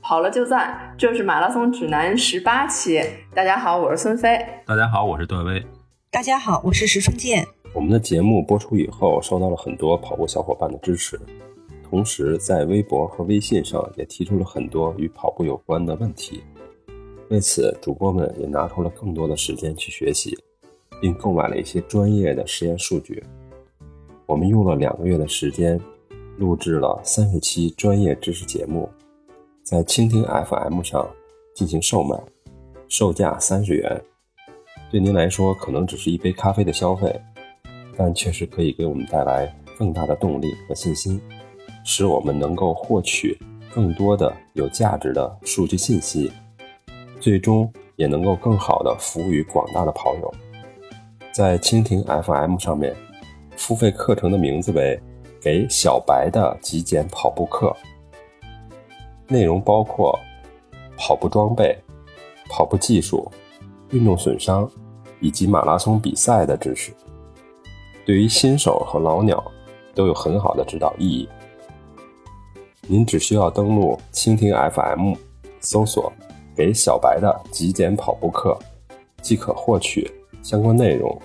跑了就赞，这是马拉松指南十八期。大家好，我是孙飞。大家好，我是段威。大家好，我是石春健。我们的节目播出以后，收到了很多跑步小伙伴的支持，同时在微博和微信上也提出了很多与跑步有关的问题。为此，主播们也拿出了更多的时间去学习，并购买了一些专业的实验数据。我们用了两个月的时间，录制了三十期专业知识节目，在蜻蜓 FM 上进行售卖，售价三十元。对您来说，可能只是一杯咖啡的消费，但确实可以给我们带来更大的动力和信心，使我们能够获取更多的有价值的数据信息，最终也能够更好的服务于广大的跑友。在蜻蜓 FM 上面。付费课程的名字为“给小白的极简跑步课”，内容包括跑步装备、跑步技术、运动损伤以及马拉松比赛的知识，对于新手和老鸟都有很好的指导意义。您只需要登录蜻蜓 FM，搜索“给小白的极简跑步课”，即可获取相关内容，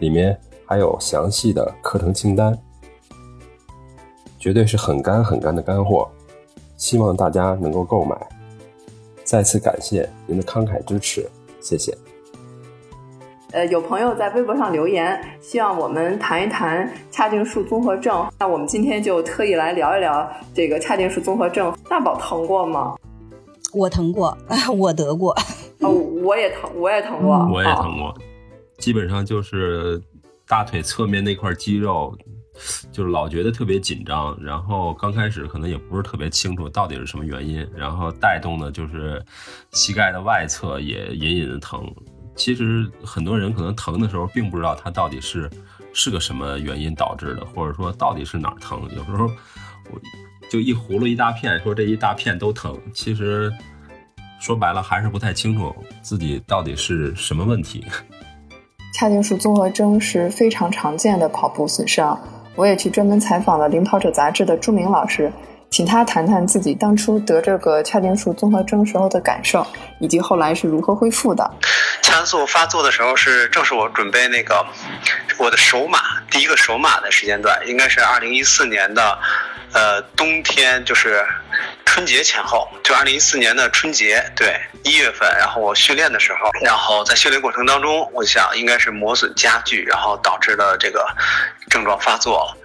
里面。还有详细的课程清单，绝对是很干很干的干货，希望大家能够购买。再次感谢您的慷慨支持，谢谢。呃，有朋友在微博上留言，希望我们谈一谈髂胫束综合症。那我们今天就特意来聊一聊这个髂胫束综合症。大宝疼过吗？我疼过，我得过。哦，我也疼，我也疼过，我也疼过。基本上就是。大腿侧面那块肌肉，就是老觉得特别紧张，然后刚开始可能也不是特别清楚到底是什么原因，然后带动的就是膝盖的外侧也隐隐的疼。其实很多人可能疼的时候并不知道它到底是是个什么原因导致的，或者说到底是哪儿疼。有时候我就一葫芦一大片，说这一大片都疼，其实说白了还是不太清楚自己到底是什么问题。髂胫束综合征是非常常见的跑步损伤。我也去专门采访了《领跑者》杂志的朱明老师，请他谈谈自己当初得这个髂胫束综合征时候的感受，以及后来是如何恢复的。髂束发作的时候是正是我准备那个我的首马第一个首马的时间段，应该是二零一四年的呃冬天，就是。春节前后，就二零一四年的春节，对一月份，然后我训练的时候，然后在训练过程当中，我想应该是磨损加剧，然后导致了这个症状发作了。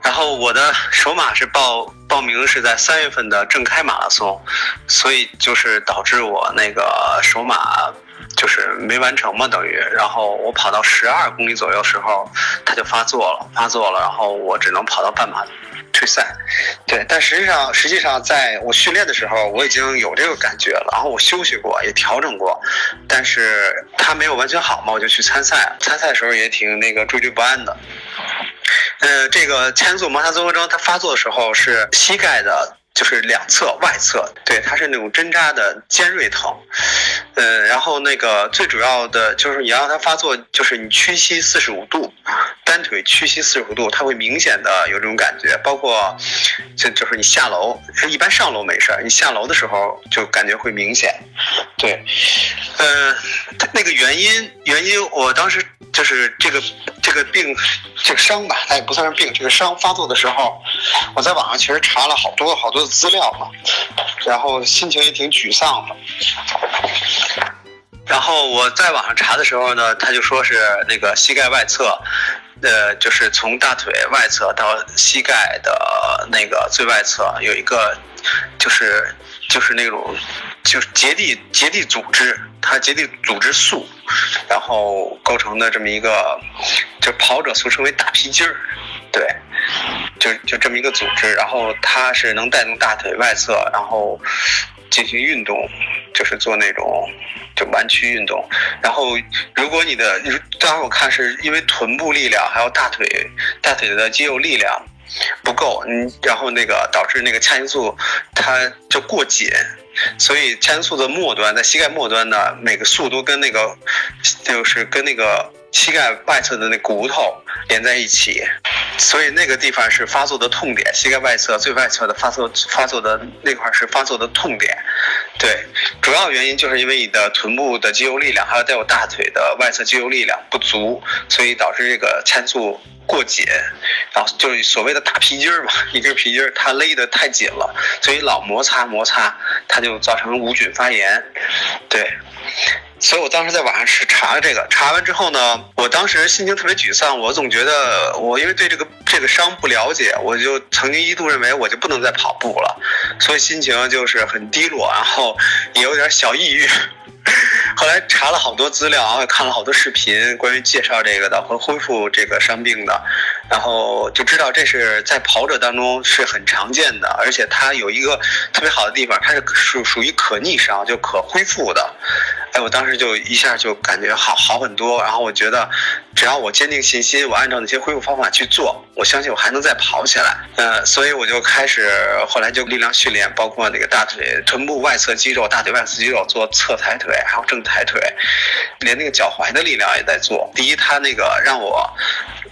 然后我的首马是报报名是在三月份的正开马拉松，所以就是导致我那个首马就是没完成嘛，等于，然后我跑到十二公里左右时候，它就发作了，发作了，然后我只能跑到半马。退赛，对，但实际上，实际上在我训练的时候，我已经有这个感觉了，然后我休息过，也调整过，但是它没有完全好嘛，我就去参赛，参赛的时候也挺那个惴惴不安的。呃，这个前足摩擦综合征它发作的时候是膝盖的。就是两侧外侧，对，它是那种针扎的尖锐疼，呃，然后那个最主要的就是你要让它发作，就是你屈膝四十五度，单腿屈膝四十五度，它会明显的有这种感觉，包括就就是你下楼，一般上楼没事你下楼的时候就感觉会明显，对，呃，那个原因原因我当时。就是这个这个病，这个伤吧，它也不算是病。这个伤发作的时候，我在网上其实查了好多好多的资料嘛，然后心情也挺沮丧的。然后我在网上查的时候呢，他就说是那个膝盖外侧，呃，就是从大腿外侧到膝盖的那个最外侧有一个，就是就是那种就是结缔结缔组织。它结缔组织素，然后构成的这么一个，就跑者俗称为大皮筋儿，对，就就这么一个组织，然后它是能带动大腿外侧，然后进行运动，就是做那种就弯曲运动。然后如果你的，待会儿我看是因为臀部力量还有大腿大腿的肌肉力量不够，嗯，然后那个导致那个髂胫束它就过紧。所以髂胫束的末端，在膝盖末端呢，每个束都跟那个，就是跟那个膝盖外侧的那骨头连在一起。所以那个地方是发作的痛点，膝盖外侧最外侧的发作发作的那块是发作的痛点。对，主要原因就是因为你的臀部的肌肉力量，还有带有大腿的外侧肌肉力量不足，所以导致这个参数过紧，然后就是所谓的大皮筋儿嘛，一根皮筋儿它勒得太紧了，所以老摩擦摩擦，它就造成无菌发炎。对。所以我当时在网上是查了这个，查完之后呢，我当时心情特别沮丧。我总觉得我因为对这个这个伤不了解，我就曾经一度认为我就不能再跑步了，所以心情就是很低落，然后也有点小抑郁。后来查了好多资料，然后看了好多视频，关于介绍这个的和恢复这个伤病的，然后就知道这是在跑者当中是很常见的，而且它有一个特别好的地方，它是属属于可逆伤，就可恢复的。哎，我当时就一下就感觉好好很多，然后我觉得只要我坚定信心，我按照那些恢复方法去做，我相信我还能再跑起来。呃，所以我就开始后来就力量训练，包括那个大腿、臀部外侧肌肉、大腿外侧肌肉做侧抬腿，对还有正抬腿，连那个脚踝的力量也在做。第一，它那个让我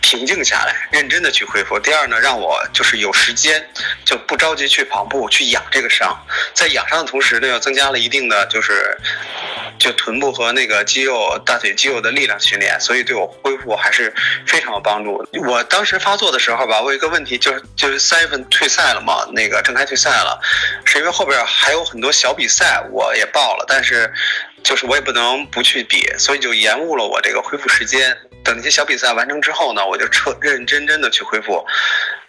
平静下来，认真的去恢复；第二呢，让我就是有时间就不着急去跑步去养这个伤，在养伤的同时呢，又增加了一定的就是就臀部和那个肌肉、大腿肌肉的力量训练，所以对我恢复还是非常有帮助。我当时发作的时候吧，我有一个问题就是就是三月份退赛了嘛，那个正开退赛了，是因为后边还有很多小比赛我也报了，但是就是我也不能不去比，所以就延误了我这个恢复时间。等那些小比赛完成之后呢，我就彻认认真真的去恢复，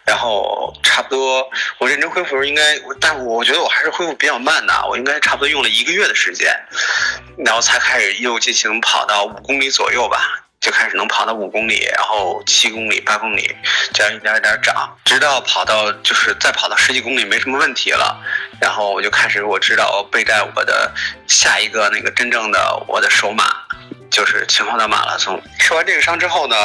然后差不多我认真恢复时候应该，但我觉得我还是恢复比较慢的，我应该差不多用了一个月的时间，然后才开始又进行跑到五公里左右吧，就开始能跑到五公里，然后七公里、八公里，这样一点一点涨，直到跑到就是再跑到十几公里没什么问题了，然后我就开始我知道备战我的下一个那个真正的我的首马。就是秦皇岛马拉松。受完这个伤之后呢，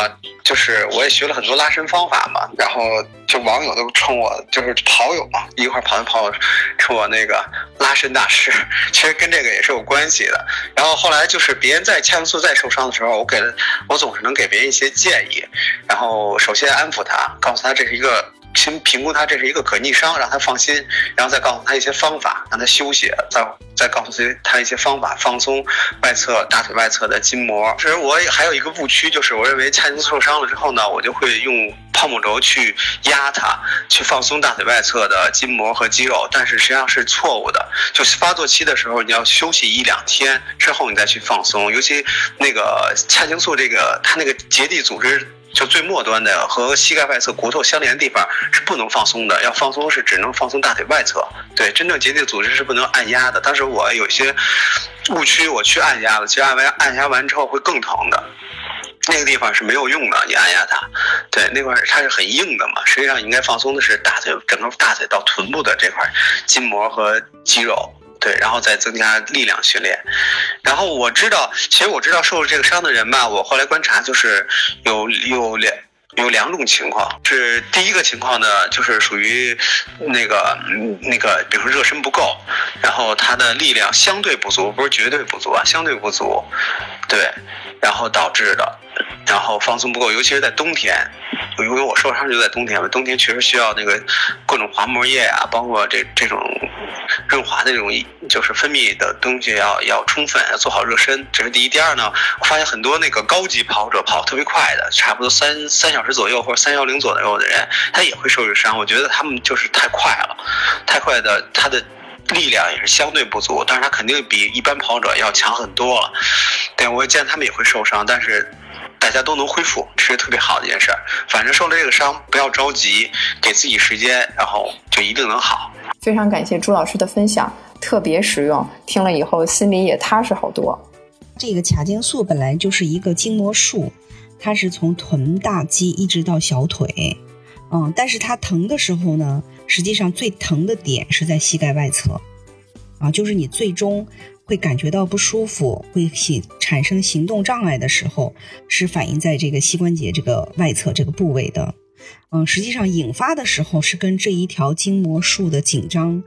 就是我也学了很多拉伸方法嘛，然后就网友都称我就是跑友嘛，一块跑的跑友称我那个拉伸大师。其实跟这个也是有关系的。然后后来就是别人在恰素再受伤的时候，我给我总是能给别人一些建议，然后首先安抚他，告诉他这是一个。先评估他这是一个可逆伤，让他放心，然后再告诉他一些方法，让他休息，再再告诉他一些方法，放松外侧大腿外侧的筋膜。其实我还有一个误区，就是我认为髂筋受伤了之后呢，我就会用泡沫轴去压它，去放松大腿外侧的筋膜和肌肉，但是实际上是错误的。就是发作期的时候，你要休息一两天之后，你再去放松，尤其那个髂胫束这个它那个结缔组织。就最末端的和膝盖外侧骨头相连的地方是不能放松的，要放松是只能放松大腿外侧。对，真正结缔组织是不能按压的。当时我有些误区，我去按压了，其实按完按压完之后会更疼的。那个地方是没有用的，你按压它，对，那块它是很硬的嘛。实际上应该放松的是大腿，整个大腿到臀部的这块筋膜和肌肉。对，然后再增加力量训练。然后我知道，其实我知道受了这个伤的人吧，我后来观察就是有有两有两种情况。是第一个情况呢，就是属于那个那个，比如说热身不够，然后他的力量相对不足，不是绝对不足啊，相对不足，对，然后导致的。然后放松不够，尤其是在冬天，因为我受伤就在冬天嘛，冬天确实需要那个各种滑膜液啊，包括这这种润滑的这种就是分泌的东西要要充分，要做好热身，这是第一。第二呢，我发现很多那个高级跑者跑特别快的，差不多三三小时左右或者三幺零左右的人，他也会受这伤。我觉得他们就是太快了，太快的，他的力量也是相对不足，但是他肯定比一般跑者要强很多了。对我见他们也会受伤，但是。大家都能恢复，是特别好的一件事儿。反正受了这个伤，不要着急，给自己时间，然后就一定能好。非常感谢朱老师的分享，特别实用，听了以后心里也踏实好多。这个髂胫束本来就是一个筋膜束，它是从臀大肌一直到小腿，嗯，但是它疼的时候呢，实际上最疼的点是在膝盖外侧，啊，就是你最终。会感觉到不舒服，会行产生行动障碍的时候，是反映在这个膝关节这个外侧这个部位的。嗯，实际上引发的时候是跟这一条筋膜束的紧张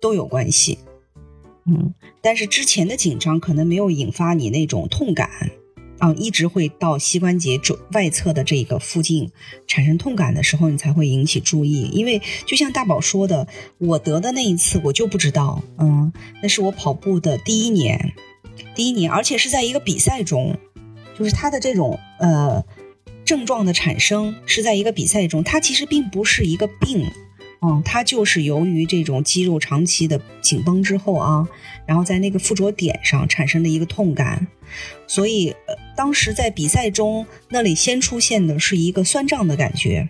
都有关系。嗯，但是之前的紧张可能没有引发你那种痛感。啊，一直会到膝关节周外侧的这个附近产生痛感的时候，你才会引起注意。因为就像大宝说的，我得的那一次我就不知道，嗯，那是我跑步的第一年，第一年，而且是在一个比赛中，就是它的这种呃症状的产生是在一个比赛中，它其实并不是一个病。嗯，它就是由于这种肌肉长期的紧绷之后啊，然后在那个附着点上产生的一个痛感，所以呃，当时在比赛中那里先出现的是一个酸胀的感觉，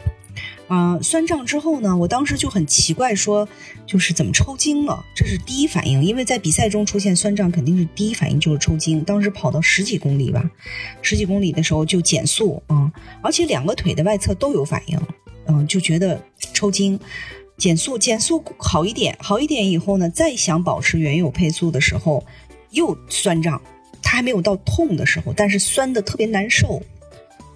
啊，酸胀之后呢，我当时就很奇怪，说就是怎么抽筋了，这是第一反应，因为在比赛中出现酸胀肯定是第一反应就是抽筋，当时跑到十几公里吧，十几公里的时候就减速啊，而且两个腿的外侧都有反应，嗯，就觉得抽筋。减速，减速好一点，好一点以后呢，再想保持原有配速的时候，又酸胀。它还没有到痛的时候，但是酸的特别难受，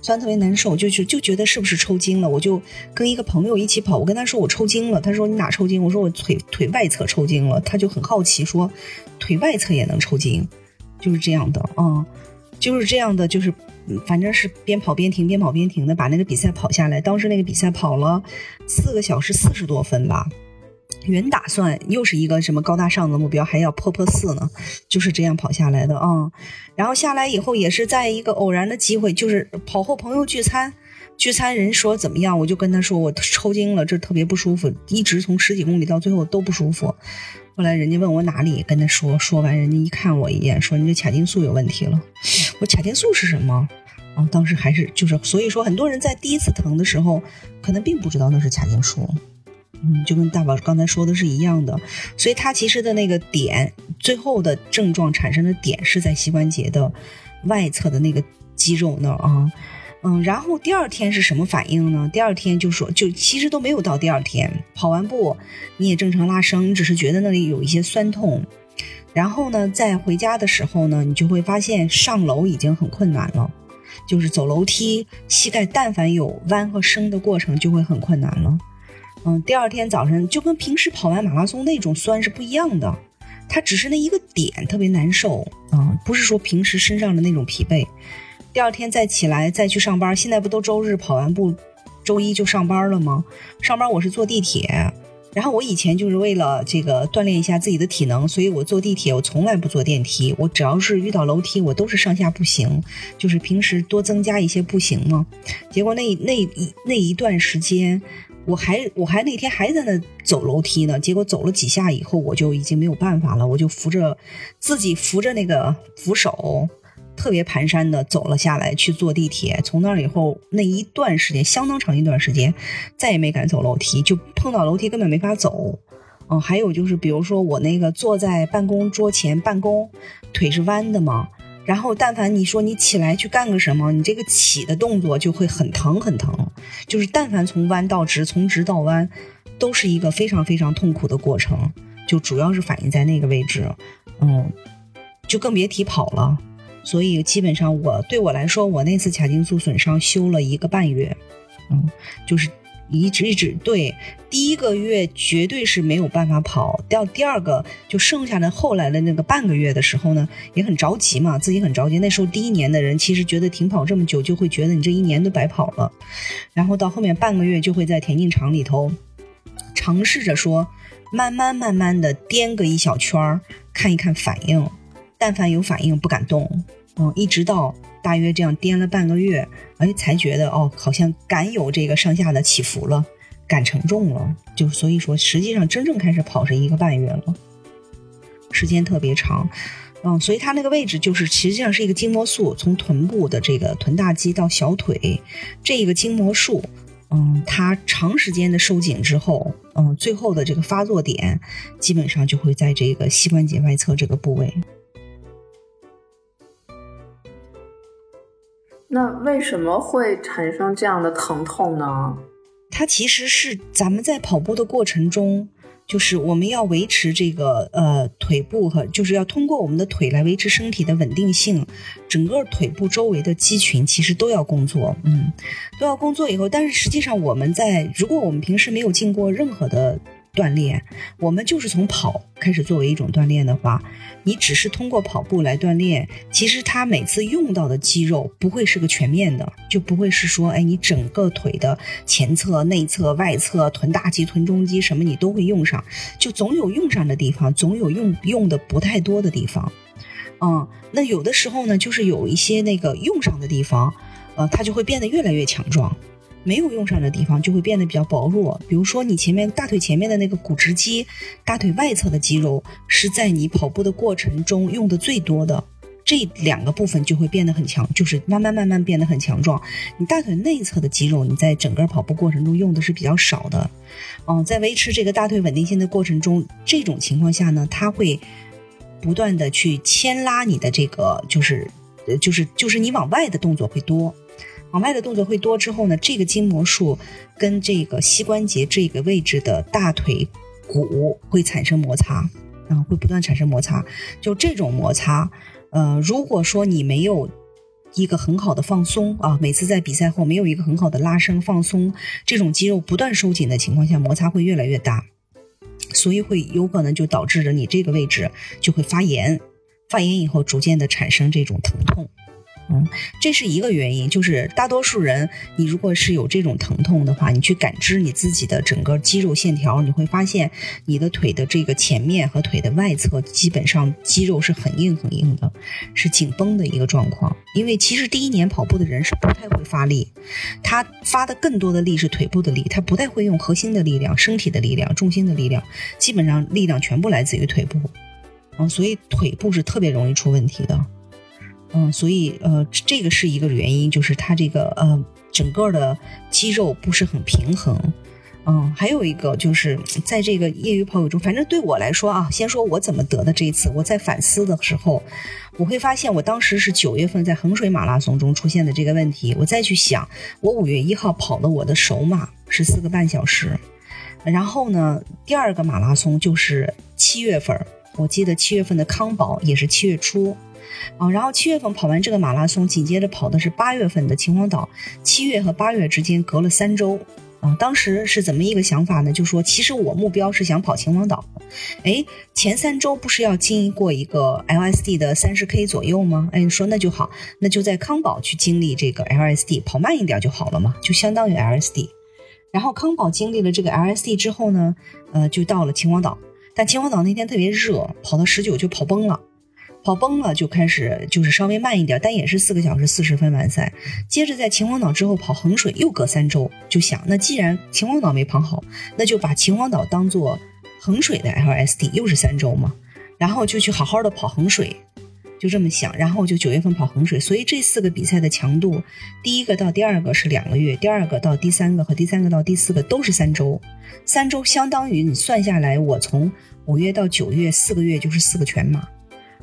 酸特别难受，就就就觉得是不是抽筋了？我就跟一个朋友一起跑，我跟他说我抽筋了，他说你哪抽筋？我说我腿腿外侧抽筋了，他就很好奇说腿外侧也能抽筋，就是这样的啊，就是这样的，就是。反正是边跑边停，边跑边停的把那个比赛跑下来。当时那个比赛跑了四个小时四十多分吧。原打算又是一个什么高大上的目标，还要破破四呢，就是这样跑下来的啊。然后下来以后也是在一个偶然的机会，就是跑后朋友聚餐，聚餐人说怎么样，我就跟他说我抽筋了，这特别不舒服，一直从十几公里到最后都不舒服。后来人家问我哪里，跟他说，说完人家一看我一眼，说你这髂胫束有问题了。我髂胫束是什么？啊，当时还是就是，所以说很多人在第一次疼的时候，可能并不知道那是髂胫束。嗯，就跟大宝刚才说的是一样的。所以它其实的那个点，最后的症状产生的点是在膝关节的外侧的那个肌肉那儿啊。嗯，然后第二天是什么反应呢？第二天就说，就其实都没有到第二天，跑完步你也正常拉伸，只是觉得那里有一些酸痛。然后呢，在回家的时候呢，你就会发现上楼已经很困难了，就是走楼梯，膝盖但凡有弯和升的过程就会很困难了。嗯，第二天早晨就跟平时跑完马拉松那种酸是不一样的，它只是那一个点特别难受啊，不是说平时身上的那种疲惫。第二天再起来再去上班，现在不都周日跑完步，周一就上班了吗？上班我是坐地铁，然后我以前就是为了这个锻炼一下自己的体能，所以我坐地铁我从来不坐电梯，我只要是遇到楼梯我都是上下步行，就是平时多增加一些步行嘛。结果那那一那一段时间，我还我还那天还在那走楼梯呢，结果走了几下以后我就已经没有办法了，我就扶着自己扶着那个扶手。特别蹒跚的走了下来，去坐地铁。从那以后，那一段时间相当长一段时间，再也没敢走楼梯，就碰到楼梯根本没法走。嗯，还有就是，比如说我那个坐在办公桌前办公，腿是弯的嘛，然后但凡你说你起来去干个什么，你这个起的动作就会很疼很疼。就是但凡从弯到直，从直到弯，都是一个非常非常痛苦的过程。就主要是反映在那个位置，嗯，就更别提跑了。所以基本上，我对我来说，我那次髂胫束损伤休了一个半月，嗯，就是一直一直对，第一个月绝对是没有办法跑，到第二个就剩下的后来的那个半个月的时候呢，也很着急嘛，自己很着急。那时候第一年的人其实觉得停跑这么久，就会觉得你这一年都白跑了，然后到后面半个月就会在田径场里头尝试着说，慢慢慢慢的颠个一小圈儿，看一看反应。但凡有反应，不敢动，嗯，一直到大约这样颠了半个月，哎，才觉得哦，好像敢有这个上下的起伏了，敢承重了，就所以说，实际上真正开始跑是一个半月了，时间特别长，嗯，所以它那个位置就是实际上是一个筋膜束，从臀部的这个臀大肌到小腿，这个筋膜束，嗯，它长时间的收紧之后，嗯，最后的这个发作点基本上就会在这个膝关节外侧这个部位。那为什么会产生这样的疼痛呢？它其实是咱们在跑步的过程中，就是我们要维持这个呃腿部和，就是要通过我们的腿来维持身体的稳定性。整个腿部周围的肌群其实都要工作，嗯，都要工作以后，但是实际上我们在如果我们平时没有进过任何的锻炼，我们就是从跑开始作为一种锻炼的话，你只是通过跑步来锻炼，其实它每次用到的肌肉不会是个全面的，就不会是说，哎，你整个腿的前侧、内侧、外侧、臀大肌、臀中肌什么你都会用上，就总有用上的地方，总有用用的不太多的地方。嗯，那有的时候呢，就是有一些那个用上的地方，呃，它就会变得越来越强壮。没有用上的地方就会变得比较薄弱，比如说你前面大腿前面的那个股直肌，大腿外侧的肌肉是在你跑步的过程中用的最多的，这两个部分就会变得很强，就是慢慢慢慢变得很强壮。你大腿内侧的肌肉，你在整个跑步过程中用的是比较少的，嗯，在维持这个大腿稳定性的过程中，这种情况下呢，它会不断的去牵拉你的这个，就是呃，就是就是你往外的动作会多。往外的动作会多之后呢，这个筋膜束跟这个膝关节这个位置的大腿骨会产生摩擦，啊，会不断产生摩擦。就这种摩擦，呃，如果说你没有一个很好的放松啊，每次在比赛后没有一个很好的拉伸放松，这种肌肉不断收紧的情况下，摩擦会越来越大，所以会有可能就导致着你这个位置就会发炎，发炎以后逐渐的产生这种疼痛。嗯，这是一个原因，就是大多数人，你如果是有这种疼痛的话，你去感知你自己的整个肌肉线条，你会发现你的腿的这个前面和腿的外侧基本上肌肉是很硬很硬的，是紧绷的一个状况。因为其实第一年跑步的人是不太会发力，他发的更多的力是腿部的力，他不太会用核心的力量、身体的力量、重心的力量，基本上力量全部来自于腿部，嗯，所以腿部是特别容易出问题的。嗯，所以呃，这个是一个原因，就是它这个呃，整个的肌肉不是很平衡。嗯，还有一个就是在这个业余跑友中，反正对我来说啊，先说我怎么得的这一次，我在反思的时候，我会发现我当时是九月份在衡水马拉松中出现的这个问题。我再去想，我五月一号跑的我的首马是四个半小时，然后呢，第二个马拉松就是七月份，我记得七月份的康宝也是七月初。啊，然后七月份跑完这个马拉松，紧接着跑的是八月份的秦皇岛。七月和八月之间隔了三周，啊，当时是怎么一个想法呢？就说其实我目标是想跑秦皇岛，哎，前三周不是要经过一个 LSD 的三十 K 左右吗？哎，说那就好，那就在康宝去经历这个 LSD，跑慢一点就好了嘛，就相当于 LSD。然后康宝经历了这个 LSD 之后呢，呃，就到了秦皇岛，但秦皇岛那天特别热，跑到十九就跑崩了。跑崩了就开始就是稍微慢一点，但也是四个小时四十分完赛。接着在秦皇岛之后跑衡水，又隔三周，就想那既然秦皇岛没跑好，那就把秦皇岛当做衡水的 LSD，又是三周嘛，然后就去好好的跑衡水，就这么想，然后就九月份跑衡水。所以这四个比赛的强度，第一个到第二个是两个月，第二个到第三个和第三个到第四个都是三周，三周相当于你算下来，我从五月到九月四个月就是四个全马。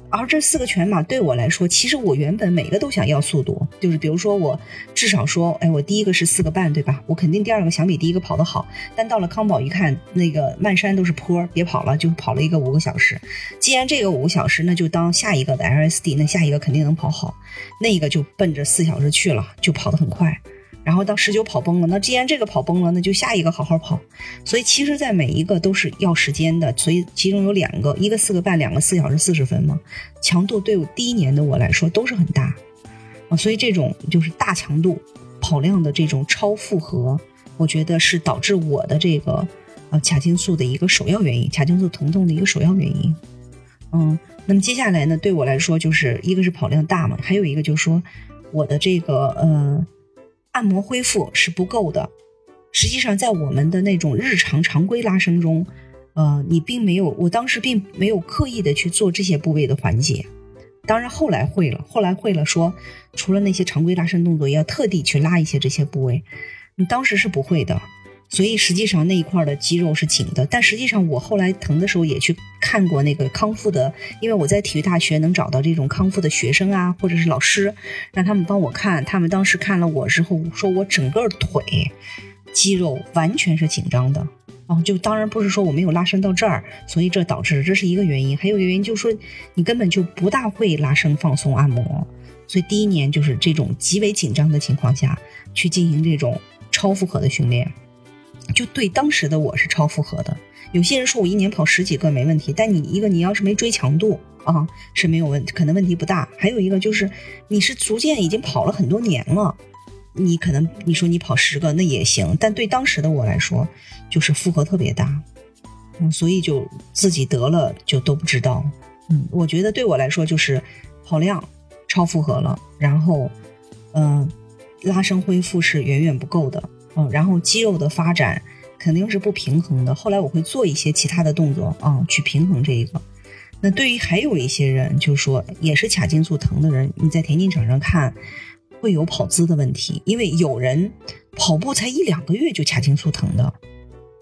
而这四个全马对我来说，其实我原本每个都想要速度，就是比如说我至少说，哎，我第一个是四个半，对吧？我肯定第二个想比第一个跑得好。但到了康宝一看，那个漫山都是坡，别跑了，就跑了一个五个小时。既然这个五个小时，那就当下一个的 LSD，那下一个肯定能跑好，那个就奔着四小时去了，就跑得很快。然后到十九跑崩了，那既然这个跑崩了，那就下一个好好跑。所以其实，在每一个都是要时间的。所以其中有两个，一个四个半，两个四小时四十分嘛，强度对我第一年的我来说都是很大啊。所以这种就是大强度跑量的这种超负荷，我觉得是导致我的这个呃髂筋束的一个首要原因，髂筋束疼痛的一个首要原因。嗯，那么接下来呢，对我来说就是一个是跑量大嘛，还有一个就是说我的这个呃。按摩恢复是不够的，实际上在我们的那种日常常规拉伸中，呃，你并没有，我当时并没有刻意的去做这些部位的缓解。当然后来会了，后来会了，说除了那些常规拉伸动作，也要特地去拉一些这些部位。你当时是不会的。所以实际上那一块的肌肉是紧的，但实际上我后来疼的时候也去看过那个康复的，因为我在体育大学能找到这种康复的学生啊，或者是老师，让他们帮我看。他们当时看了我之后，说我整个腿肌肉完全是紧张的，哦，就当然不是说我没有拉伸到这儿，所以这导致这是一个原因。还有一个原因就是说你根本就不大会拉伸、放松、按摩，所以第一年就是这种极为紧张的情况下去进行这种超负荷的训练。就对当时的我是超负荷的。有些人说我一年跑十几个没问题，但你一个你要是没追强度啊是没有问，可能问题不大。还有一个就是你是逐渐已经跑了很多年了，你可能你说你跑十个那也行，但对当时的我来说就是负荷特别大，嗯，所以就自己得了就都不知道。嗯，我觉得对我来说就是跑量超负荷了，然后嗯拉伸恢复是远远不够的，嗯，然后肌肉的发展。肯定是不平衡的。后来我会做一些其他的动作啊，去平衡这一个。那对于还有一些人，就是说也是髂胫束疼的人，你在田径场上看会有跑姿的问题，因为有人跑步才一两个月就髂胫束疼的，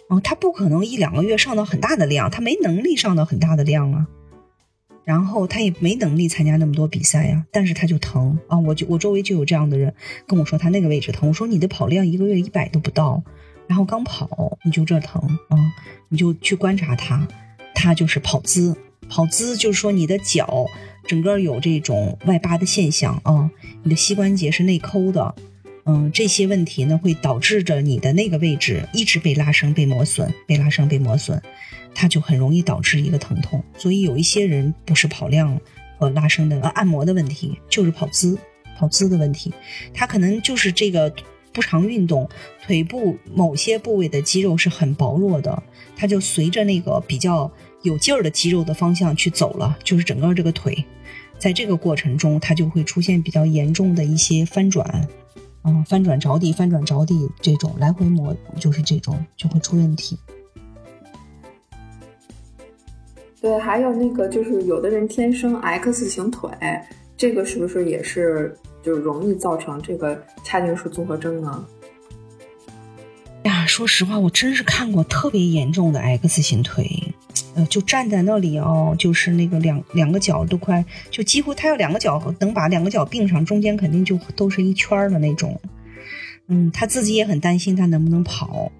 嗯，他不可能一两个月上到很大的量，他没能力上到很大的量啊。然后他也没能力参加那么多比赛呀，但是他就疼啊。我就我周围就有这样的人跟我说他那个位置疼，我说你的跑量一个月一百都不到。然后刚跑你就这疼啊，你就去观察他，他就是跑姿，跑姿就是说你的脚整个有这种外八的现象啊，你的膝关节是内扣的，嗯，这些问题呢会导致着你的那个位置一直被拉伸、被磨损、被拉伸、被磨损，它就很容易导致一个疼痛。所以有一些人不是跑量和拉伸的呃按摩的问题，就是跑姿、跑姿的问题，他可能就是这个。不常运动，腿部某些部位的肌肉是很薄弱的，它就随着那个比较有劲儿的肌肉的方向去走了，就是整个这个腿，在这个过程中，它就会出现比较严重的一些翻转，嗯，翻转着地，翻转着地这种来回磨，就是这种就会出问题。对，还有那个就是有的人天生 X 型腿，这个是不是也是？就容易造成这个髂胫束综合征呢？呀，说实话，我真是看过特别严重的 X 型腿，呃，就站在那里哦，就是那个两两个脚都快，就几乎他要两个脚能把两个脚并上，中间肯定就都是一圈的那种。嗯，他自己也很担心他能不能跑。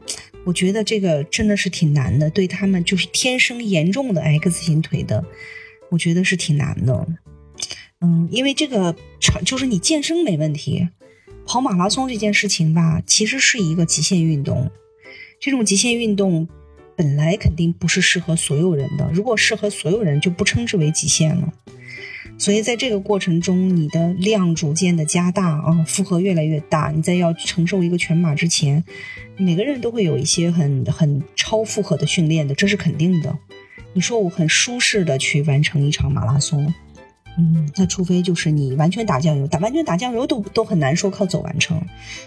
我觉得这个真的是挺难的，对他们就是天生严重的 X 型腿的，我觉得是挺难的。嗯，因为这个长就是你健身没问题，跑马拉松这件事情吧，其实是一个极限运动。这种极限运动本来肯定不是适合所有人的，如果适合所有人，就不称之为极限了。所以在这个过程中，你的量逐渐的加大啊，负荷越来越大，你在要承受一个全马之前，每个人都会有一些很很超负荷的训练的，这是肯定的。你说我很舒适的去完成一场马拉松。嗯，那除非就是你完全打酱油，打完全打酱油都都很难说靠走完成，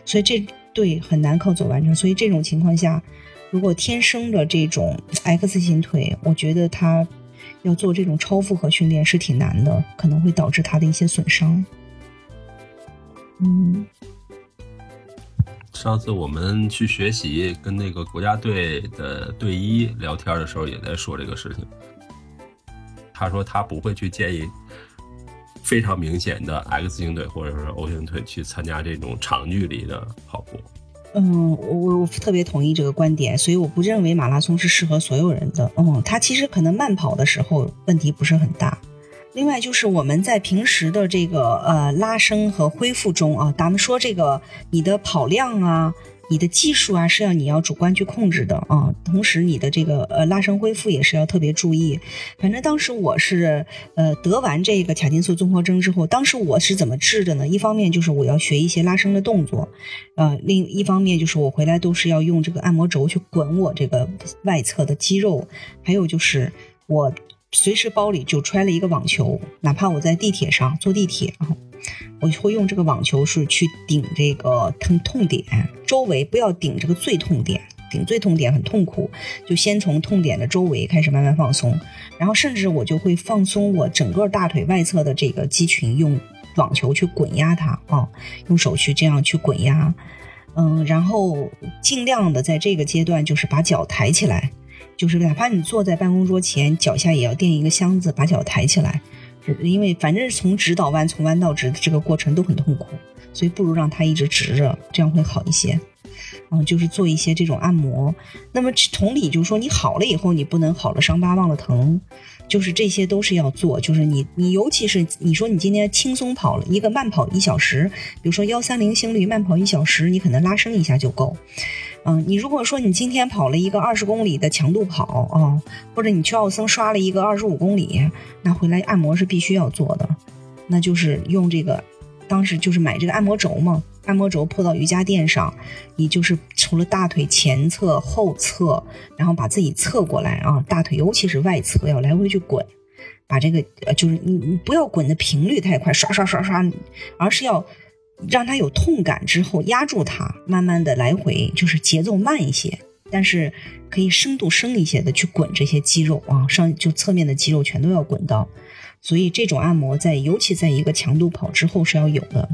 所以这对很难靠走完成。所以这种情况下，如果天生的这种 X 型腿，我觉得他要做这种超负荷训练是挺难的，可能会导致他的一些损伤。嗯，上次我们去学习跟那个国家队的队医聊天的时候，也在说这个事情。他说他不会去建议。非常明显的 X 型腿或者是 O 型腿去参加这种长距离的跑步。嗯，我我特别同意这个观点，所以我不认为马拉松是适合所有人的。嗯，它其实可能慢跑的时候问题不是很大。另外就是我们在平时的这个呃拉伸和恢复中啊，咱们说这个你的跑量啊。你的技术啊是要你要主观去控制的啊，同时你的这个呃拉伸恢复也是要特别注意。反正当时我是呃得完这个髂胫束综合征之后，当时我是怎么治的呢？一方面就是我要学一些拉伸的动作，呃，另一方面就是我回来都是要用这个按摩轴去滚我这个外侧的肌肉，还有就是我随时包里就揣了一个网球，哪怕我在地铁上坐地铁啊。我会用这个网球是去顶这个疼痛点，周围不要顶这个最痛点，顶最痛点很痛苦，就先从痛点的周围开始慢慢放松，然后甚至我就会放松我整个大腿外侧的这个肌群，用网球去滚压它啊，用手去这样去滚压，嗯，然后尽量的在这个阶段就是把脚抬起来，就是哪怕你坐在办公桌前，脚下也要垫一个箱子，把脚抬起来。因为反正是从直到弯，从弯到直的这个过程都很痛苦，所以不如让它一直直着，这样会好一些。嗯，就是做一些这种按摩。那么同理，就是说你好了以后，你不能好了伤疤忘了疼，就是这些都是要做。就是你你尤其是你说你今天轻松跑了一个慢跑一小时，比如说幺三零心率慢跑一小时，你可能拉伸一下就够。嗯，你如果说你今天跑了一个二十公里的强度跑啊，或者你去奥森刷了一个二十五公里，那回来按摩是必须要做的，那就是用这个，当时就是买这个按摩轴嘛。按摩轴铺到瑜伽垫上，你就是除了大腿前侧、后侧，然后把自己侧过来啊，大腿尤其是外侧要来回去滚，把这个呃，就是你你不要滚的频率太快，刷刷刷刷，而是要让它有痛感之后压住它，慢慢的来回，就是节奏慢一些，但是可以深度深一些的去滚这些肌肉啊，上就侧面的肌肉全都要滚到，所以这种按摩在尤其在一个强度跑之后是要有的。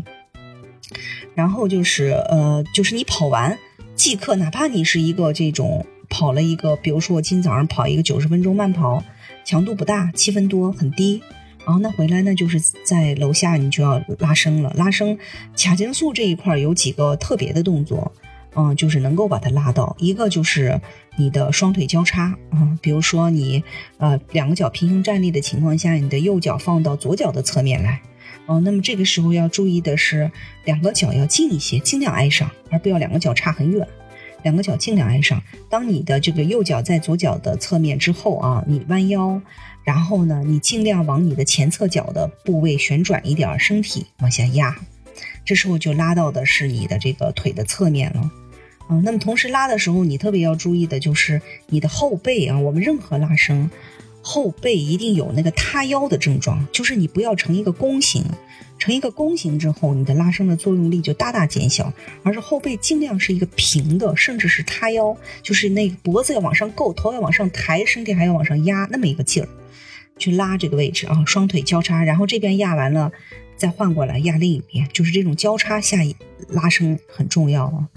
然后就是呃，就是你跑完即刻，哪怕你是一个这种跑了一个，比如说我今天早上跑一个九十分钟慢跑，强度不大，七分多，很低。然后那回来呢，就是在楼下你就要拉伸了。拉伸髂胫束这一块有几个特别的动作，嗯，就是能够把它拉到。一个就是你的双腿交叉，嗯，比如说你呃两个脚平行站立的情况下，你的右脚放到左脚的侧面来。哦，那么这个时候要注意的是，两个脚要近一些，尽量挨上，而不要两个脚差很远。两个脚尽量挨上。当你的这个右脚在左脚的侧面之后啊，你弯腰，然后呢，你尽量往你的前侧脚的部位旋转一点，身体往下压。这时候就拉到的是你的这个腿的侧面了。嗯，那么同时拉的时候，你特别要注意的就是你的后背啊。我们任何拉伸。后背一定有那个塌腰的症状，就是你不要成一个弓形，成一个弓形之后，你的拉伸的作用力就大大减小，而是后背尽量是一个平的，甚至是塌腰，就是那个脖子要往上够，头要往上抬，身体还要往上压，那么一个劲儿去拉这个位置啊，双腿交叉，然后这边压完了，再换过来压另一边，就是这种交叉下拉伸很重要啊。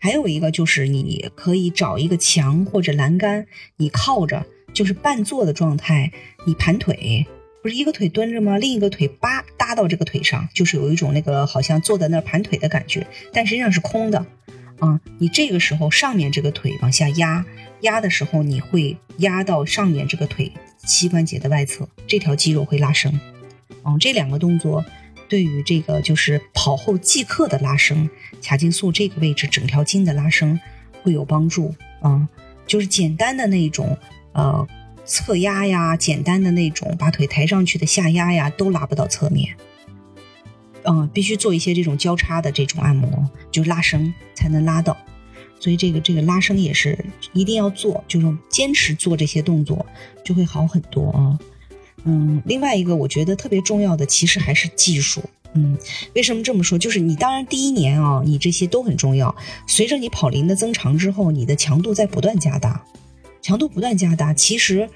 还有一个就是你可以找一个墙或者栏杆，你靠着。就是半坐的状态，你盘腿，不是一个腿蹲着吗？另一个腿扒搭到这个腿上，就是有一种那个好像坐在那儿盘腿的感觉，但实际上是空的，啊，你这个时候上面这个腿往下压，压的时候你会压到上面这个腿膝关节的外侧，这条肌肉会拉伸，啊，这两个动作对于这个就是跑后即刻的拉伸，髂胫束这个位置整条筋的拉伸会有帮助，啊，就是简单的那一种。呃，侧压呀，简单的那种把腿抬上去的下压呀，都拉不到侧面。嗯，必须做一些这种交叉的这种按摩，就拉伸才能拉到。所以这个这个拉伸也是一定要做，就是坚持做这些动作就会好很多啊。嗯，另外一个我觉得特别重要的其实还是技术。嗯，为什么这么说？就是你当然第一年啊，你这些都很重要。随着你跑龄的增长之后，你的强度在不断加大。强度不断加大，其实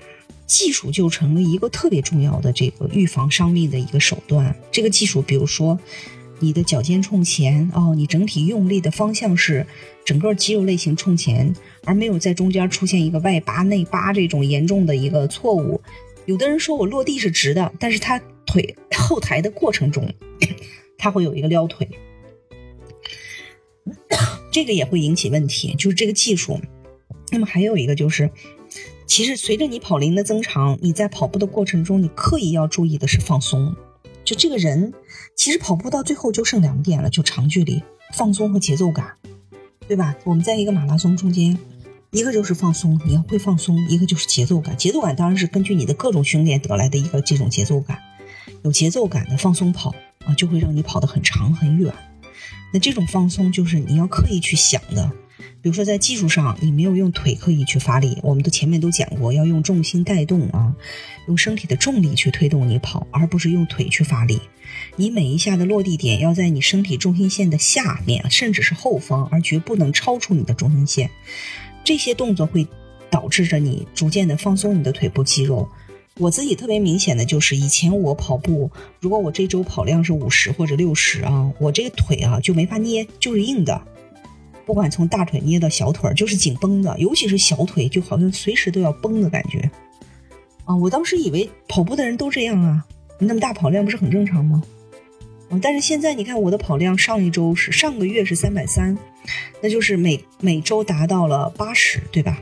技术就成了一个特别重要的这个预防伤病的一个手段。这个技术，比如说你的脚尖冲前哦，你整体用力的方向是整个肌肉类型冲前，而没有在中间出现一个外八内八这种严重的一个错误。有的人说我落地是直的，但是他腿后抬的过程中，他会有一个撩腿，这个也会引起问题。就是这个技术。那么还有一个就是，其实随着你跑龄的增长，你在跑步的过程中，你刻意要注意的是放松。就这个人，其实跑步到最后就剩两点了，就长距离放松和节奏感，对吧？我们在一个马拉松中间，一个就是放松，你要会放松；一个就是节奏感。节奏感当然是根据你的各种训练得来的一个这种节奏感。有节奏感的放松跑啊，就会让你跑得很长很远。那这种放松就是你要刻意去想的。比如说，在技术上，你没有用腿刻意去发力，我们都前面都讲过，要用重心带动啊，用身体的重力去推动你跑，而不是用腿去发力。你每一下的落地点要在你身体中心线的下面，甚至是后方，而绝不能超出你的中心线。这些动作会导致着你逐渐的放松你的腿部肌肉。我自己特别明显的就是，以前我跑步，如果我这周跑量是五十或者六十啊，我这个腿啊就没法捏，就是硬的。不管从大腿捏到小腿，就是紧绷的，尤其是小腿，就好像随时都要崩的感觉。啊，我当时以为跑步的人都这样啊，那么大跑量不是很正常吗？啊，但是现在你看我的跑量，上一周是上个月是三百三，那就是每每周达到了八十，对吧？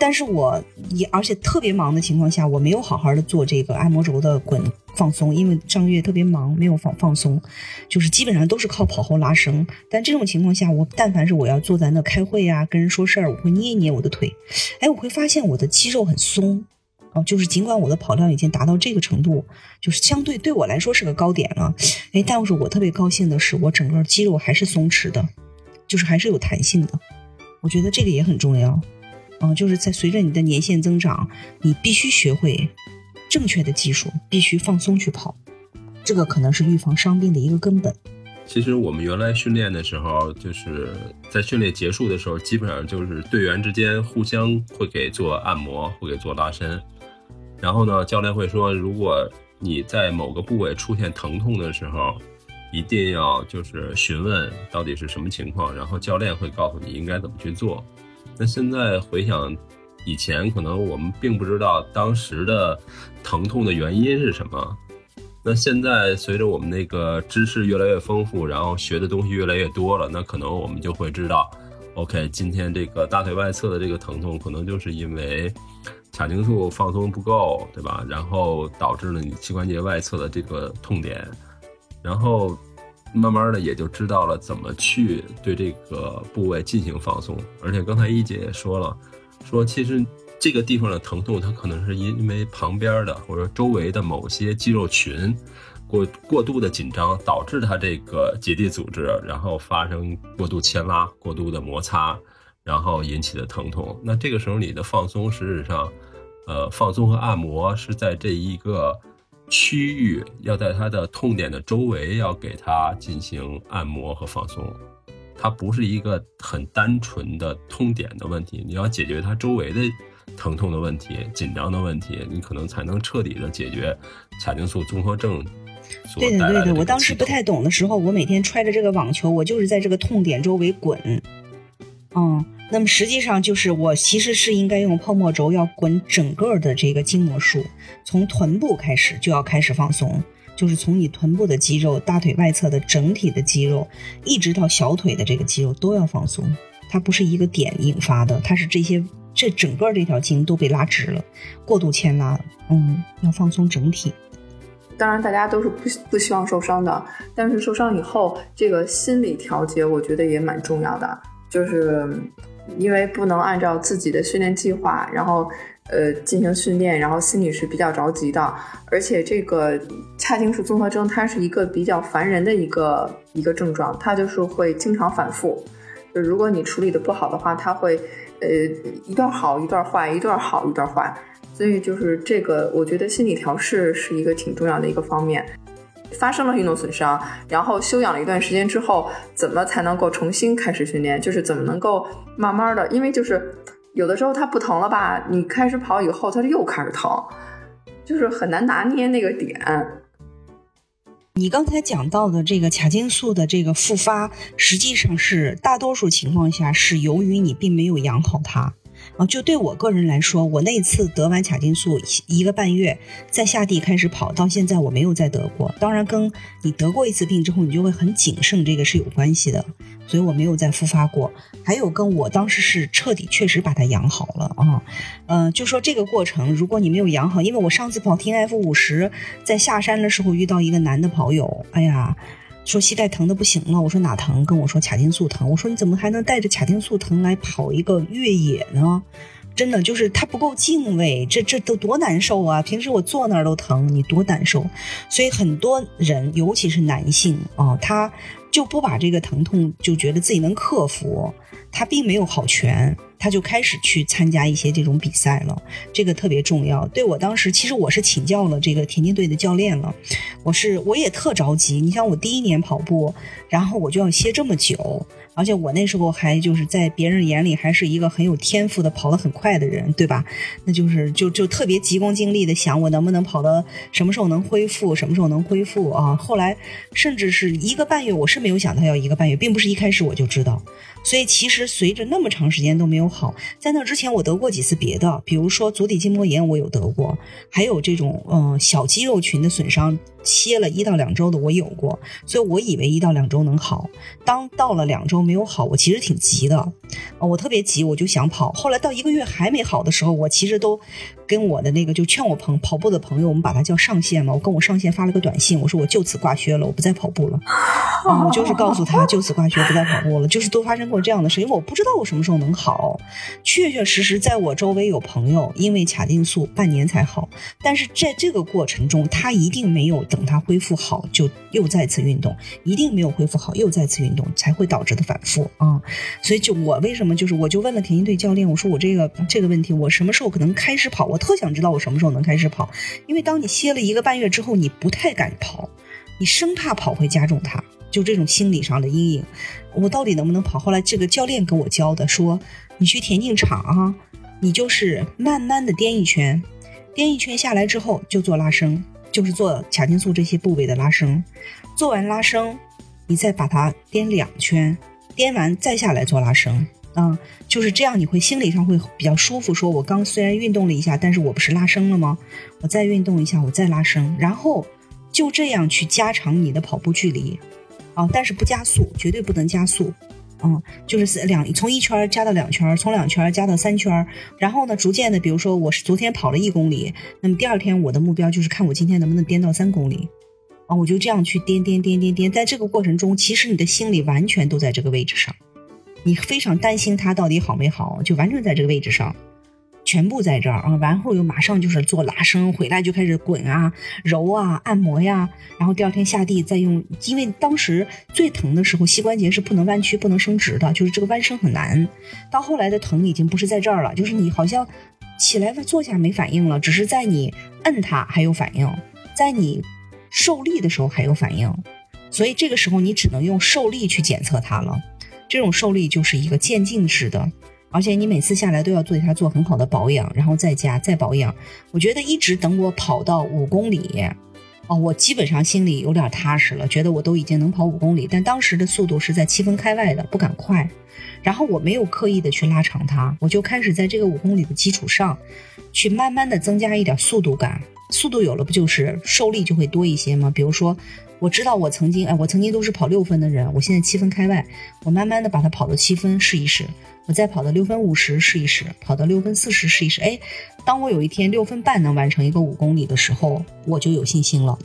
但是我也而且特别忙的情况下，我没有好好的做这个按摩轴的滚放松，因为上个月特别忙，没有放放松，就是基本上都是靠跑后拉伸。但这种情况下，我但凡是我要坐在那开会呀，跟人说事儿，我会捏一捏我的腿，哎，我会发现我的肌肉很松。哦，就是尽管我的跑量已经达到这个程度，就是相对对我来说是个高点了，哎，但是我特别高兴的是，我整个肌肉还是松弛的，就是还是有弹性的。我觉得这个也很重要，嗯，就是在随着你的年限增长，你必须学会正确的技术，必须放松去跑，这个可能是预防伤病的一个根本。其实我们原来训练的时候，就是在训练结束的时候，基本上就是队员之间互相会给做按摩，会给做拉伸。然后呢，教练会说，如果你在某个部位出现疼痛的时候，一定要就是询问到底是什么情况，然后教练会告诉你应该怎么去做。那现在回想以前，可能我们并不知道当时的疼痛的原因是什么。那现在随着我们那个知识越来越丰富，然后学的东西越来越多了，那可能我们就会知道，OK，今天这个大腿外侧的这个疼痛，可能就是因为。髂胫束放松不够，对吧？然后导致了你膝关节外侧的这个痛点，然后慢慢的也就知道了怎么去对这个部位进行放松。而且刚才一姐也说了，说其实这个地方的疼痛，它可能是因为旁边的或者周围的某些肌肉群过过度的紧张，导致它这个结缔组织然后发生过度牵拉、过度的摩擦。然后引起的疼痛，那这个时候你的放松，实质上，呃，放松和按摩是在这一个区域，要在它的痛点的周围，要给它进行按摩和放松。它不是一个很单纯的痛点的问题，你要解决它周围的疼痛的问题、紧张的问题，你可能才能彻底的解决髂胫束综合症。对的，对的。我当时不太懂的时候，我每天揣着这个网球，我就是在这个痛点周围滚。嗯，那么实际上就是我其实是应该用泡沫轴要滚整个的这个筋膜束，从臀部开始就要开始放松，就是从你臀部的肌肉、大腿外侧的整体的肌肉，一直到小腿的这个肌肉都要放松。它不是一个点引发的，它是这些这整个这条筋都被拉直了，过度牵拉，嗯，要放松整体。当然，大家都是不不希望受伤的，但是受伤以后，这个心理调节我觉得也蛮重要的。就是因为不能按照自己的训练计划，然后呃进行训练，然后心里是比较着急的。而且这个髂胫束综合征它是一个比较烦人的一个一个症状，它就是会经常反复。就如果你处理的不好的话，它会呃一段好一段坏，一段好一段坏。所以就是这个，我觉得心理调试是一个挺重要的一个方面。发生了运动损伤，然后休养了一段时间之后，怎么才能够重新开始训练？就是怎么能够慢慢的，因为就是有的时候它不疼了吧，你开始跑以后，它就又开始疼，就是很难拿捏那个点。你刚才讲到的这个髂胫束的这个复发，实际上是大多数情况下是由于你并没有养好它。啊，就对我个人来说，我那次得完髂胫束一个半月，再下地开始跑，到现在我没有再得过。当然，跟你得过一次病之后，你就会很谨慎，这个是有关系的。所以我没有再复发过。还有，跟我当时是彻底确实把它养好了啊。嗯，就说这个过程，如果你没有养好，因为我上次跑 T F 五十，在下山的时候遇到一个男的跑友，哎呀。说膝盖疼的不行了，我说哪疼？跟我说髂胫束疼。我说你怎么还能带着髂胫束疼来跑一个越野呢？真的就是他不够敬畏，这这都多难受啊！平时我坐那儿都疼，你多难受。所以很多人，尤其是男性啊，他就不把这个疼痛就觉得自己能克服，他并没有好全。他就开始去参加一些这种比赛了，这个特别重要。对我当时，其实我是请教了这个田径队的教练了，我是我也特着急。你像我第一年跑步，然后我就要歇这么久。而且我那时候还就是在别人眼里还是一个很有天赋的跑得很快的人，对吧？那就是就就特别急功近利的想我能不能跑到什么时候能恢复，什么时候能恢复啊？后来甚至是一个半月，我是没有想到要一个半月，并不是一开始我就知道。所以其实随着那么长时间都没有好，在那之前我得过几次别的，比如说足底筋膜炎我有得过，还有这种嗯小肌肉群的损伤。歇了一到两周的我有过，所以我以为一到两周能好。当到了两周没有好，我其实挺急的，我特别急，我就想跑。后来到一个月还没好的时候，我其实都跟我的那个就劝我朋跑步的朋友，我们把它叫上线嘛，我跟我上线发了个短信，我说我就此挂靴了，我不再跑步了。我就是告诉他就此挂靴，不再跑步了。就是都发生过这样的事，因为我不知道我什么时候能好。确确实实在我周围有朋友因为卡定素半年才好，但是在这个过程中，他一定没有等他恢复好就又再次运动，一定没有恢复好又再次运动，才会导致的反复啊。所以就我为什么就是我就问了田径队教练，我说我这个这个问题，我什么时候可能开始跑？我特想知道我什么时候能开始跑，因为当你歇了一个半月之后，你不太敢跑，你生怕跑会加重它。就这种心理上的阴影，我到底能不能跑？后来这个教练给我教的，说你去田径场啊，你就是慢慢的颠一圈，颠一圈下来之后就做拉伸，就是做髂胫束这些部位的拉伸。做完拉伸，你再把它颠两圈，颠完再下来做拉伸啊，就是这样，你会心理上会比较舒服。说我刚虽然运动了一下，但是我不是拉伸了吗？我再运动一下，我再拉伸，然后就这样去加长你的跑步距离。啊，但是不加速，绝对不能加速。嗯，就是两从一圈加到两圈，从两圈加到三圈，然后呢，逐渐的，比如说我是昨天跑了一公里，那么第二天我的目标就是看我今天能不能颠到三公里。啊，我就这样去颠颠颠颠颠，在这个过程中，其实你的心里完全都在这个位置上，你非常担心它到底好没好，就完全在这个位置上。全部在这儿啊，完后又马上就是做拉伸，回来就开始滚啊、揉啊、按摩呀，然后第二天下地再用，因为当时最疼的时候，膝关节是不能弯曲、不能伸直的，就是这个弯伸很难。到后来的疼已经不是在这儿了，就是你好像起来坐下没反应了，只是在你摁它还有反应，在你受力的时候还有反应，所以这个时候你只能用受力去检测它了。这种受力就是一个渐进式的。而且你每次下来都要对它做很好的保养，然后再加再保养。我觉得一直等我跑到五公里，哦，我基本上心里有点踏实了，觉得我都已经能跑五公里。但当时的速度是在七分开外的，不敢快。然后我没有刻意的去拉长它，我就开始在这个五公里的基础上，去慢慢的增加一点速度感。速度有了，不就是受力就会多一些吗？比如说。我知道我曾经，哎，我曾经都是跑六分的人，我现在七分开外，我慢慢的把它跑到七分试一试，我再跑到六分五十试一试，跑到六分四十试一试，哎，当我有一天六分半能完成一个五公里的时候，我就有信心了，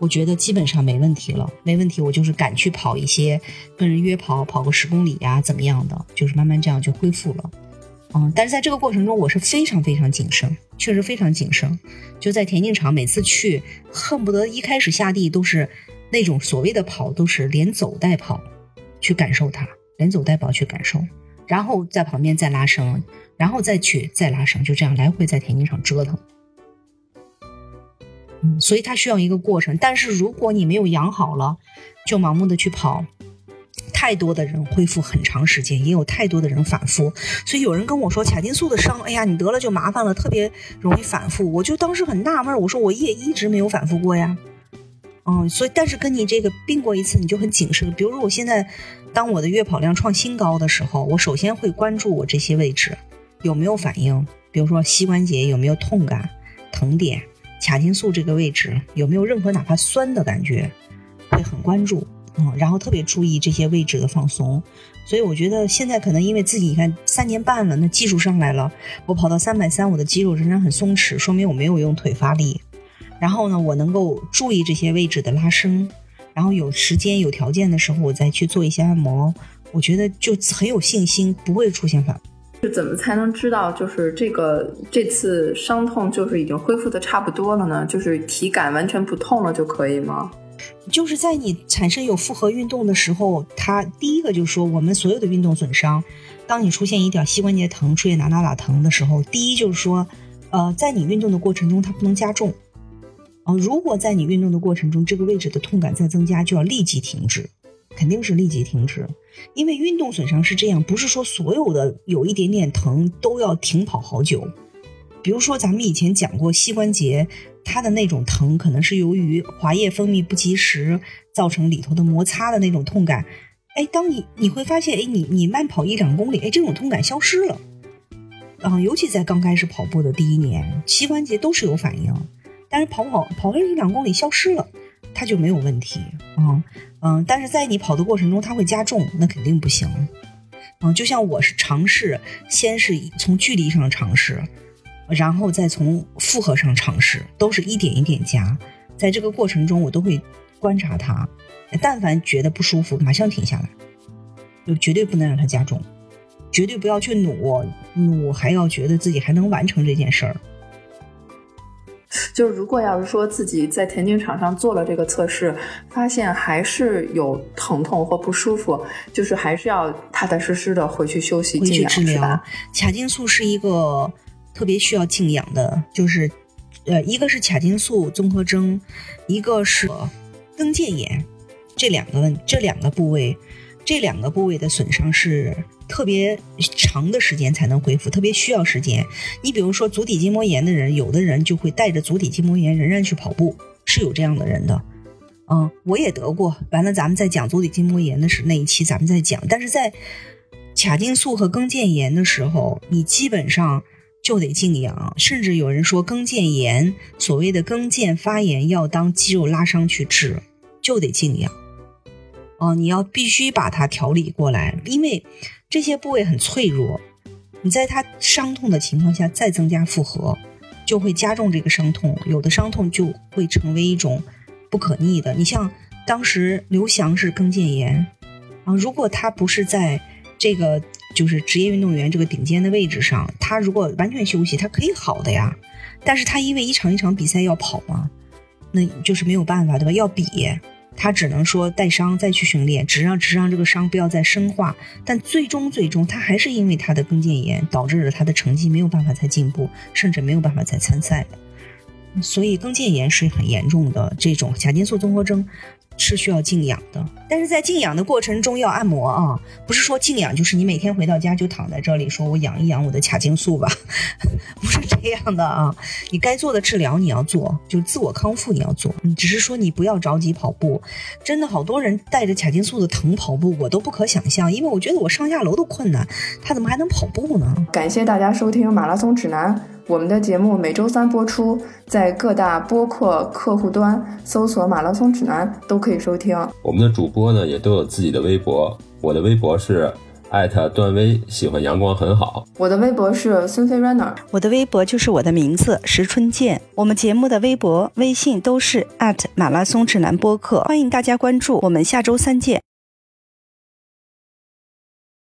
我觉得基本上没问题了，没问题，我就是敢去跑一些，跟人约跑跑个十公里呀，怎么样的，就是慢慢这样就恢复了。嗯，但是在这个过程中，我是非常非常谨慎，确实非常谨慎。就在田径场，每次去，恨不得一开始下地都是那种所谓的跑，都是连走带跑，去感受它，连走带跑去感受，然后在旁边再拉伸，然后再去再拉伸，就这样来回在田径场折腾。嗯，所以它需要一个过程。但是如果你没有养好了，就盲目的去跑。太多的人恢复很长时间，也有太多的人反复，所以有人跟我说卡丁素的伤，哎呀，你得了就麻烦了，特别容易反复。我就当时很纳闷，我说我也一直没有反复过呀，嗯，所以但是跟你这个病过一次，你就很谨慎。比如说我现在当我的月跑量创新高的时候，我首先会关注我这些位置有没有反应，比如说膝关节有没有痛感、疼点，卡筋素这个位置有没有任何哪怕酸的感觉，会很关注。嗯，然后特别注意这些位置的放松，所以我觉得现在可能因为自己你看三年半了，那技术上来了，我跑到三百三，我的肌肉仍然很松弛，说明我没有用腿发力。然后呢，我能够注意这些位置的拉伸，然后有时间有条件的时候，我再去做一些按摩，我觉得就很有信心，不会出现反。是怎么才能知道就是这个这次伤痛就是已经恢复的差不多了呢？就是体感完全不痛了就可以吗？就是在你产生有复合运动的时候，它第一个就是说，我们所有的运动损伤，当你出现一点膝关节疼、出现哪哪哪疼的时候，第一就是说，呃，在你运动的过程中它不能加重，啊，如果在你运动的过程中这个位置的痛感在增加，就要立即停止，肯定是立即停止，因为运动损伤是这样，不是说所有的有一点点疼都要停跑好久，比如说咱们以前讲过膝关节。它的那种疼，可能是由于滑液分泌不及时造成里头的摩擦的那种痛感。哎，当你你会发现，哎，你你慢跑一两公里，哎，这种痛感消失了。啊，尤其在刚开始跑步的第一年，膝关节都是有反应，但是跑跑跑个一两公里消失了，它就没有问题。嗯嗯，但是在你跑的过程中，它会加重，那肯定不行。嗯，就像我是尝试，先是从距离上尝试，然后再从负荷上尝试，都是一点一点加。在这个过程中，我都会观察它，但凡觉得不舒服，马上停下来，就绝对不能让它加重，绝对不要去努努，还要觉得自己还能完成这件事儿。就是如果要是说自己在田径场上做了这个测试，发现还是有疼痛或不舒服，就是还是要踏踏实实的回去休息、回去治疗。吧？髂胫束是一个特别需要静养的，就是呃，一个是髂胫素综合征，一个是跟腱炎，这两个问这两个部位，这两个部位的损伤是。特别长的时间才能恢复，特别需要时间。你比如说足底筋膜炎的人，有的人就会带着足底筋膜炎仍然去跑步，是有这样的人的。嗯，我也得过。完了，咱们在讲足底筋膜炎的时那一期，咱们再讲。但是在髂胫束和跟腱炎的时候，你基本上就得静养，甚至有人说跟腱炎，所谓的跟腱发炎要当肌肉拉伤去治，就得静养。哦，你要必须把它调理过来，因为。这些部位很脆弱，你在它伤痛的情况下再增加负荷，就会加重这个伤痛。有的伤痛就会成为一种不可逆的。你像当时刘翔是跟腱炎啊，如果他不是在这个就是职业运动员这个顶尖的位置上，他如果完全休息，他可以好的呀。但是他因为一场一场比赛要跑嘛，那就是没有办法，对吧？要比。他只能说带伤再去训练，只让只让这个伤不要再深化。但最终最终，他还是因为他的跟腱炎导致了他的成绩没有办法再进步，甚至没有办法再参赛所以跟腱炎是很严重的这种髂胫束综合征。是需要静养的，但是在静养的过程中要按摩啊，不是说静养就是你每天回到家就躺在这里说我养一养我的髂胫束吧，不是这样的啊，你该做的治疗你要做，就自我康复你要做，你只是说你不要着急跑步，真的好多人带着髂胫束的疼跑步，我都不可想象，因为我觉得我上下楼都困难，他怎么还能跑步呢？感谢大家收听马拉松指南。我们的节目每周三播出，在各大播客客户端搜索“马拉松指南”都可以收听。我们的主播呢也都有自己的微博，我的微博是艾特段威，喜欢阳光很好。我的微博是孙飞 runner，我的微博就是我的名字石春健。我们节目的微博、微信都是艾特马拉松指南播客，欢迎大家关注。我们下周三见。